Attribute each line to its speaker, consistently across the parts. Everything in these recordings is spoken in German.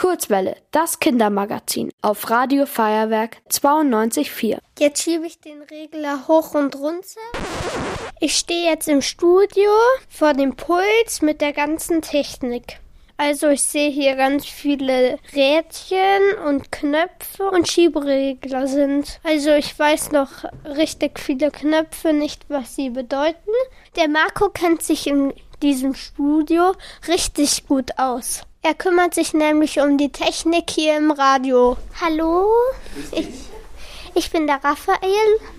Speaker 1: Kurzwelle, das Kindermagazin auf Radio Feuerwerk 92.4.
Speaker 2: Jetzt schiebe ich den Regler hoch und runter. Ich stehe jetzt im Studio vor dem Puls mit der ganzen Technik. Also ich sehe hier ganz viele Rädchen und Knöpfe und Schieberegler sind. Also ich weiß noch richtig viele Knöpfe nicht, was sie bedeuten. Der Marco kennt sich in diesem Studio richtig gut aus. Er kümmert sich nämlich um die Technik hier im Radio. Hallo? Ich, ich bin der Raphael.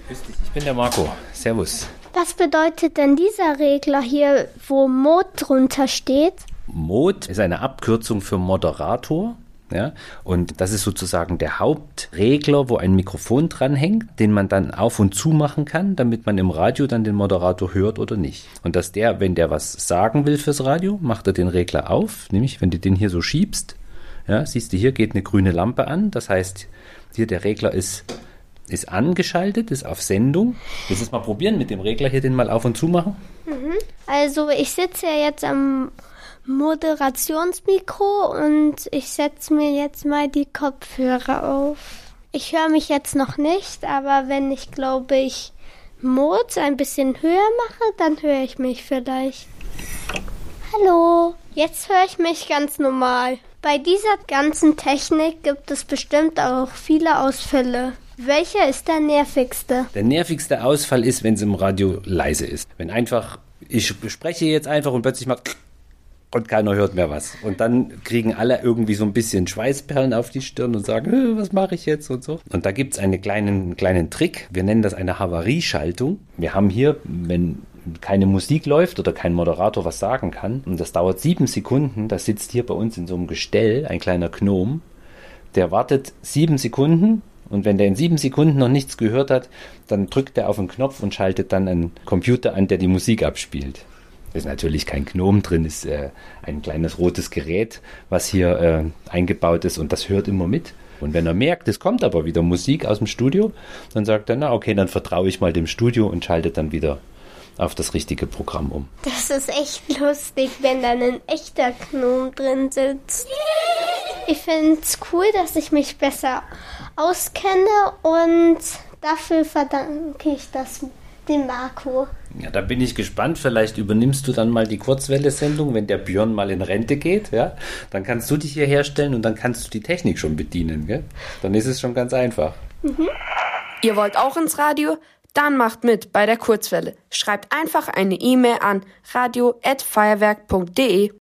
Speaker 3: Ich bin der Marco. Servus.
Speaker 2: Was bedeutet denn dieser Regler hier, wo Mod drunter steht?
Speaker 3: Mod ist eine Abkürzung für Moderator. Ja, und das ist sozusagen der Hauptregler, wo ein Mikrofon dranhängt, den man dann auf und zu machen kann, damit man im Radio dann den Moderator hört oder nicht. Und dass der, wenn der was sagen will fürs Radio, macht er den Regler auf, nämlich wenn du den hier so schiebst, ja, siehst du hier geht eine grüne Lampe an, das heißt, hier der Regler ist ist angeschaltet, ist auf Sendung. Willst du es mal probieren mit dem Regler hier den mal auf und zu machen?
Speaker 2: Mhm. Also ich sitze ja jetzt am Moderationsmikro und ich setze mir jetzt mal die Kopfhörer auf. Ich höre mich jetzt noch nicht, aber wenn ich glaube ich Mod ein bisschen höher mache, dann höre ich mich vielleicht. Hallo, jetzt höre ich mich ganz normal. Bei dieser ganzen Technik gibt es bestimmt auch viele Ausfälle. Welcher ist der nervigste?
Speaker 3: Der nervigste Ausfall ist, wenn es im Radio leise ist. Wenn einfach, ich spreche jetzt einfach und plötzlich macht und keiner hört mehr was. Und dann kriegen alle irgendwie so ein bisschen Schweißperlen auf die Stirn und sagen, was mache ich jetzt und so. Und da gibt es einen kleinen, kleinen Trick. Wir nennen das eine Havarieschaltung. Wir haben hier, wenn keine Musik läuft oder kein Moderator was sagen kann, und das dauert sieben Sekunden, da sitzt hier bei uns in so einem Gestell ein kleiner Gnom, der wartet sieben Sekunden und wenn der in sieben Sekunden noch nichts gehört hat, dann drückt er auf den Knopf und schaltet dann einen Computer an, der die Musik abspielt ist natürlich kein Gnom drin, ist äh, ein kleines rotes Gerät, was hier äh, eingebaut ist und das hört immer mit. Und wenn er merkt, es kommt aber wieder Musik aus dem Studio, dann sagt er, na okay, dann vertraue ich mal dem Studio und schaltet dann wieder auf das richtige Programm um.
Speaker 2: Das ist echt lustig, wenn dann ein echter Gnom drin sitzt. Ich finde es cool, dass ich mich besser auskenne und dafür verdanke ich das den Marco.
Speaker 3: Ja, da bin ich gespannt. Vielleicht übernimmst du dann mal die Kurzwelle-Sendung, wenn der Björn mal in Rente geht. Ja? Dann kannst du dich hier herstellen und dann kannst du die Technik schon bedienen. Gell? Dann ist es schon ganz einfach.
Speaker 1: Mhm. Ihr wollt auch ins Radio? Dann macht mit bei der Kurzwelle. Schreibt einfach eine E-Mail an radio.feuerwerk.de.